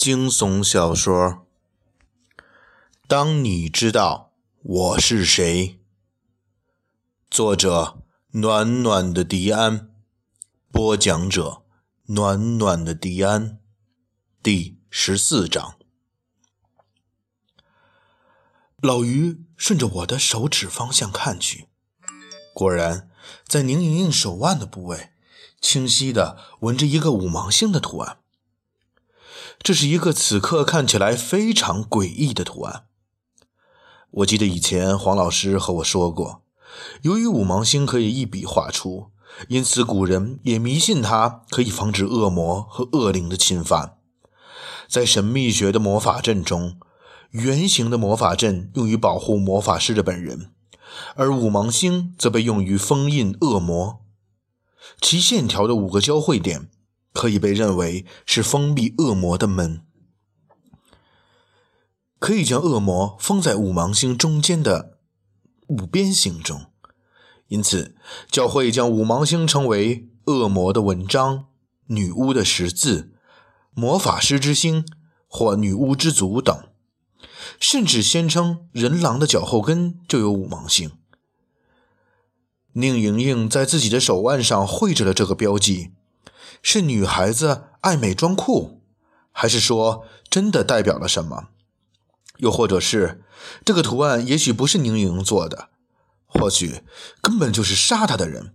惊悚小说《当你知道我是谁》，作者暖暖的迪安，播讲者暖暖的迪安，第十四章。老于顺着我的手指方向看去，果然在宁莹莹手腕的部位，清晰的纹着一个五芒星的图案。这是一个此刻看起来非常诡异的图案。我记得以前黄老师和我说过，由于五芒星可以一笔画出，因此古人也迷信它可以防止恶魔和恶灵的侵犯。在神秘学的魔法阵中，圆形的魔法阵用于保护魔法师的本人，而五芒星则被用于封印恶魔。其线条的五个交汇点。可以被认为是封闭恶魔的门，可以将恶魔封在五芒星中间的五边形中，因此教会将五芒星称为恶魔的文章、女巫的十字、魔法师之星或女巫之足等，甚至宣称人狼的脚后跟就有五芒星。宁莹莹在自己的手腕上绘制了这个标记。是女孩子爱美装酷，还是说真的代表了什么？又或者是这个图案也许不是宁莹做的，或许根本就是杀她的人，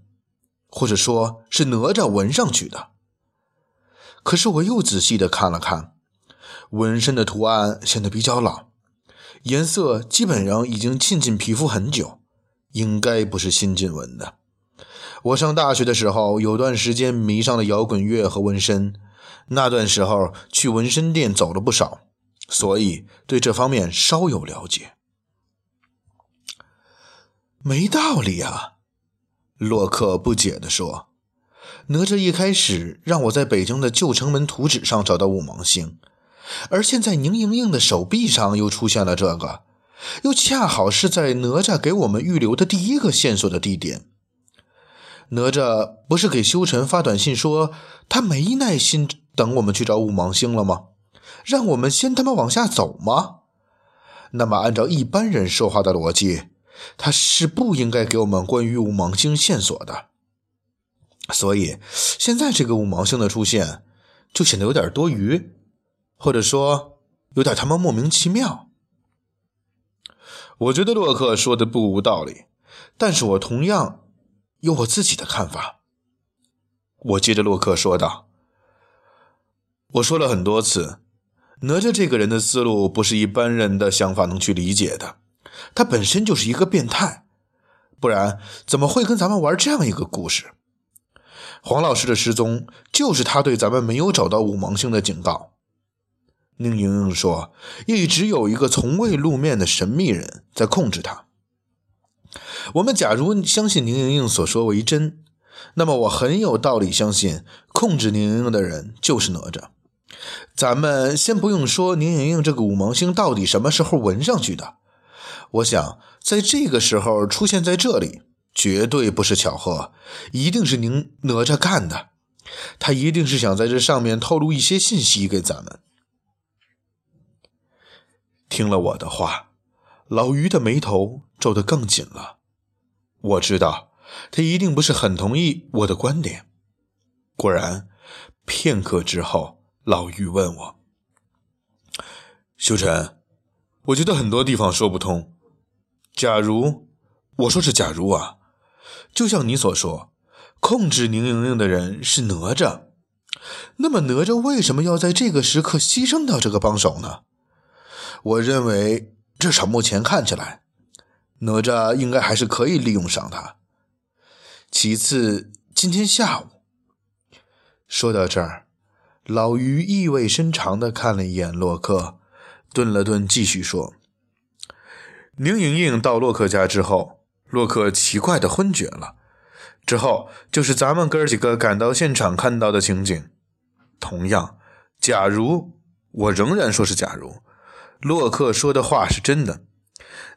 或者说是哪吒纹上去的。可是我又仔细的看了看，纹身的图案显得比较老，颜色基本上已经沁进皮肤很久，应该不是新晋纹的。我上大学的时候，有段时间迷上了摇滚乐和纹身，那段时候去纹身店走了不少，所以对这方面稍有了解。没道理啊，洛克不解地说：“哪吒一开始让我在北京的旧城门图纸上找到五芒星，而现在宁莹莹的手臂上又出现了这个，又恰好是在哪吒给我们预留的第一个线索的地点。”哪吒不是给修尘发短信说他没耐心等我们去找五芒星了吗？让我们先他妈往下走吗？那么按照一般人说话的逻辑，他是不应该给我们关于五芒星线索的。所以现在这个五芒星的出现就显得有点多余，或者说有点他妈莫名其妙。我觉得洛克说的不无道理，但是我同样。有我自己的看法。我接着洛克说道：“我说了很多次，哪吒这个人的思路不是一般人的想法能去理解的。他本身就是一个变态，不然怎么会跟咱们玩这样一个故事？黄老师的失踪就是他对咱们没有找到五芒星的警告。”宁莹莹说：“一直有一个从未露面的神秘人在控制他。”我们假如相信宁莹莹所说为真，那么我很有道理相信控制宁莹莹的人就是哪吒。咱们先不用说宁莹莹这个五芒星到底什么时候纹上去的，我想在这个时候出现在这里绝对不是巧合，一定是宁哪吒干的。他一定是想在这上面透露一些信息给咱们。听了我的话，老于的眉头皱得更紧了。我知道，他一定不是很同意我的观点。果然，片刻之后，老于问我：“修晨，我觉得很多地方说不通。假如，我说是假如啊，就像你所说，控制宁莹莹的人是哪吒，那么哪吒为什么要在这个时刻牺牲掉这个帮手呢？我认为，至少目前看起来。”哪吒应该还是可以利用上他。其次，今天下午，说到这儿，老于意味深长地看了一眼洛克，顿了顿，继续说：“宁莹莹到洛克家之后，洛克奇怪的昏厥了。之后就是咱们哥几个赶到现场看到的情景。同样，假如我仍然说是假如，洛克说的话是真的。”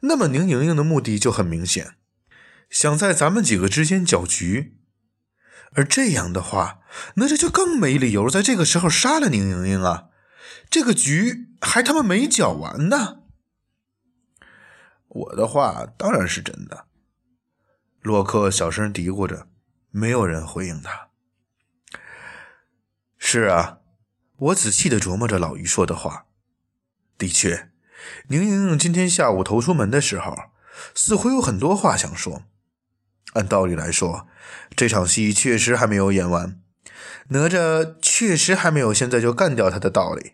那么宁莹莹的目的就很明显，想在咱们几个之间搅局，而这样的话，哪吒就更没理由在这个时候杀了宁莹莹啊！这个局还他妈没搅完呢。我的话当然是真的。洛克小声嘀咕着，没有人回应他。是啊，我仔细的琢磨着老于说的话。的确，宁莹莹今天下午投出门的时候，似乎有很多话想说。按道理来说，这场戏确实还没有演完，哪吒确实还没有现在就干掉他的道理，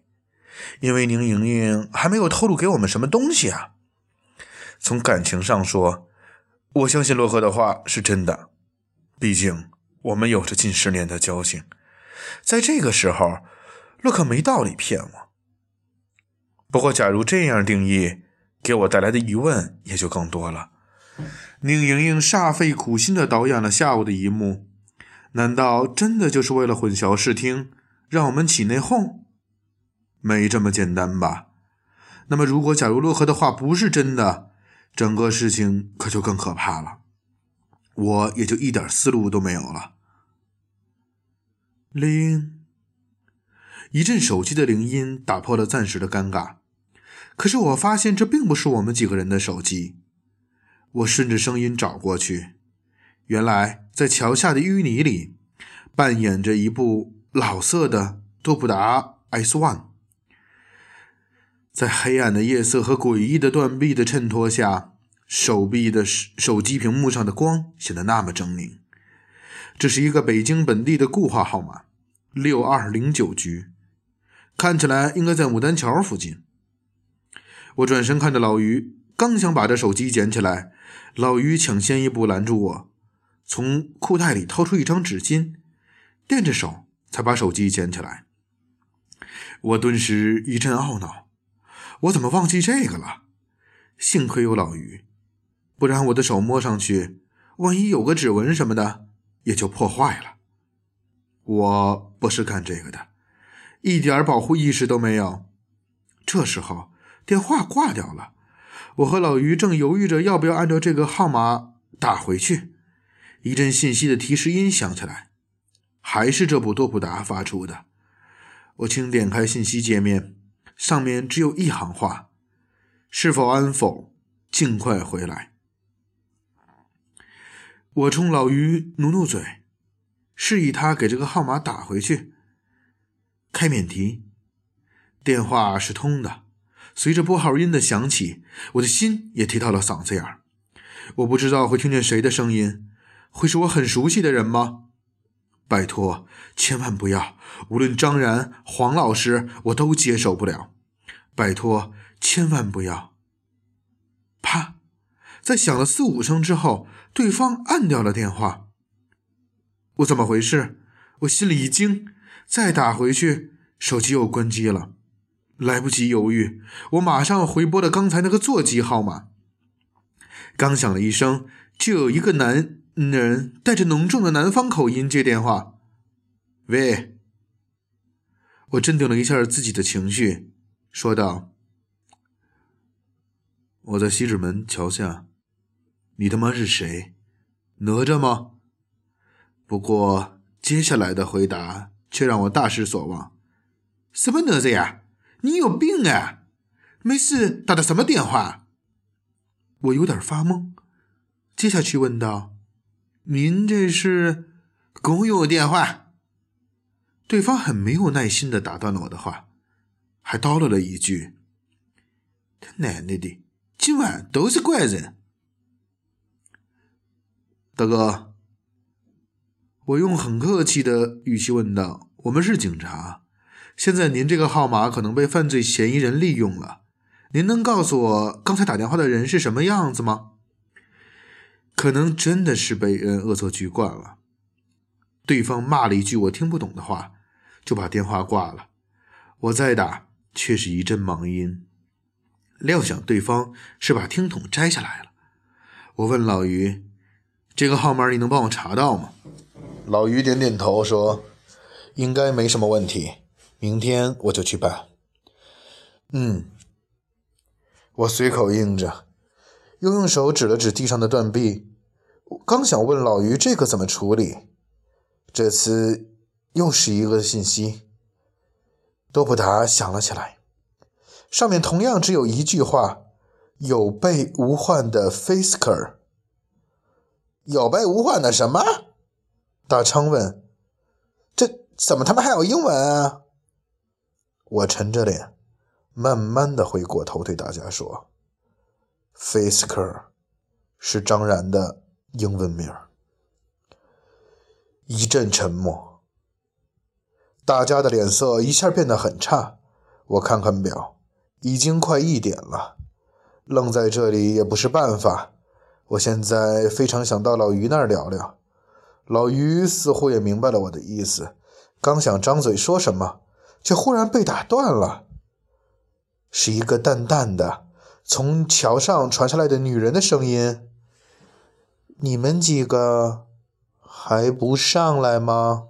因为宁莹莹还没有透露给我们什么东西啊。从感情上说，我相信洛克的话是真的，毕竟我们有着近十年的交情。在这个时候，洛克没道理骗我。不过，假如这样定义，给我带来的疑问也就更多了。宁莹莹煞费苦心地导演了下午的一幕，难道真的就是为了混淆视听，让我们起内讧？没这么简单吧？那么，如果假如洛克的话不是真的，整个事情可就更可怕了，我也就一点思路都没有了。铃，一阵手机的铃音打破了暂时的尴尬。可是我发现这并不是我们几个人的手机。我顺着声音找过去，原来在桥下的淤泥里，扮演着一部老色的多普达 S One。在黑暗的夜色和诡异的断臂的衬托下，手臂的手机屏幕上的光显得那么狰狞。这是一个北京本地的固话号码，六二零九局，看起来应该在牡丹桥附近。我转身看着老于，刚想把这手机捡起来，老于抢先一步拦住我，从裤袋里掏出一张纸巾，垫着手才把手机捡起来。我顿时一阵懊恼，我怎么忘记这个了？幸亏有老于，不然我的手摸上去，万一有个指纹什么的，也就破坏了。我不是干这个的，一点保护意识都没有。这时候。电话挂掉了，我和老于正犹豫着要不要按照这个号码打回去，一阵信息的提示音响起来，还是这部多普达发出的。我轻点开信息界面，上面只有一行话：“是否安否？尽快回来。”我冲老于努努嘴，示意他给这个号码打回去。开免提，电话是通的。随着拨号音的响起，我的心也提到了嗓子眼儿。我不知道会听见谁的声音，会是我很熟悉的人吗？拜托，千万不要！无论张然、黄老师，我都接受不了。拜托，千万不要！啪，在响了四五声之后，对方按掉了电话。我怎么回事？我心里一惊，再打回去，手机又关机了。来不及犹豫，我马上回拨了刚才那个座机号码。刚响了一声，就有一个男人带着浓重的南方口音接电话：“喂。”我镇定了一下自己的情绪，说道：“我在西直门桥下，你他妈是谁？哪吒吗？”不过接下来的回答却让我大失所望：“什么哪吒呀？”你有病啊！没事打的什么电话？我有点发懵，接下去问道：“您这是公用电话？”对方很没有耐心的打断了我的话，还叨唠了一句：“他奶奶的，今晚都是怪人。”大哥，我用很客气的语气问道：“我们是警察。”现在您这个号码可能被犯罪嫌疑人利用了，您能告诉我刚才打电话的人是什么样子吗？可能真的是被人恶作剧惯了。对方骂了一句我听不懂的话，就把电话挂了。我再打，却是一阵忙音。料想对方是把听筒摘下来了。我问老于：“这个号码你能帮我查到吗？”老于点点头说：“应该没什么问题。”明天我就去办。嗯，我随口应着，又用手指了指地上的断臂，刚想问老于这个怎么处理，这次又是一个信息：多普达想了起来，上面同样只有一句话：“有备无患的 Fisker。”有备无患的什么？大昌问。这怎么他妈还有英文啊？我沉着脸，慢慢的回过头对大家说：“Fisker 是张然的英文名。”一阵沉默，大家的脸色一下变得很差。我看看表，已经快一点了，愣在这里也不是办法。我现在非常想到老于那儿聊聊。老于似乎也明白了我的意思，刚想张嘴说什么，却忽然被打断了。是一个淡淡的从桥上传下来的女人的声音：“你们几个。”还不上来吗？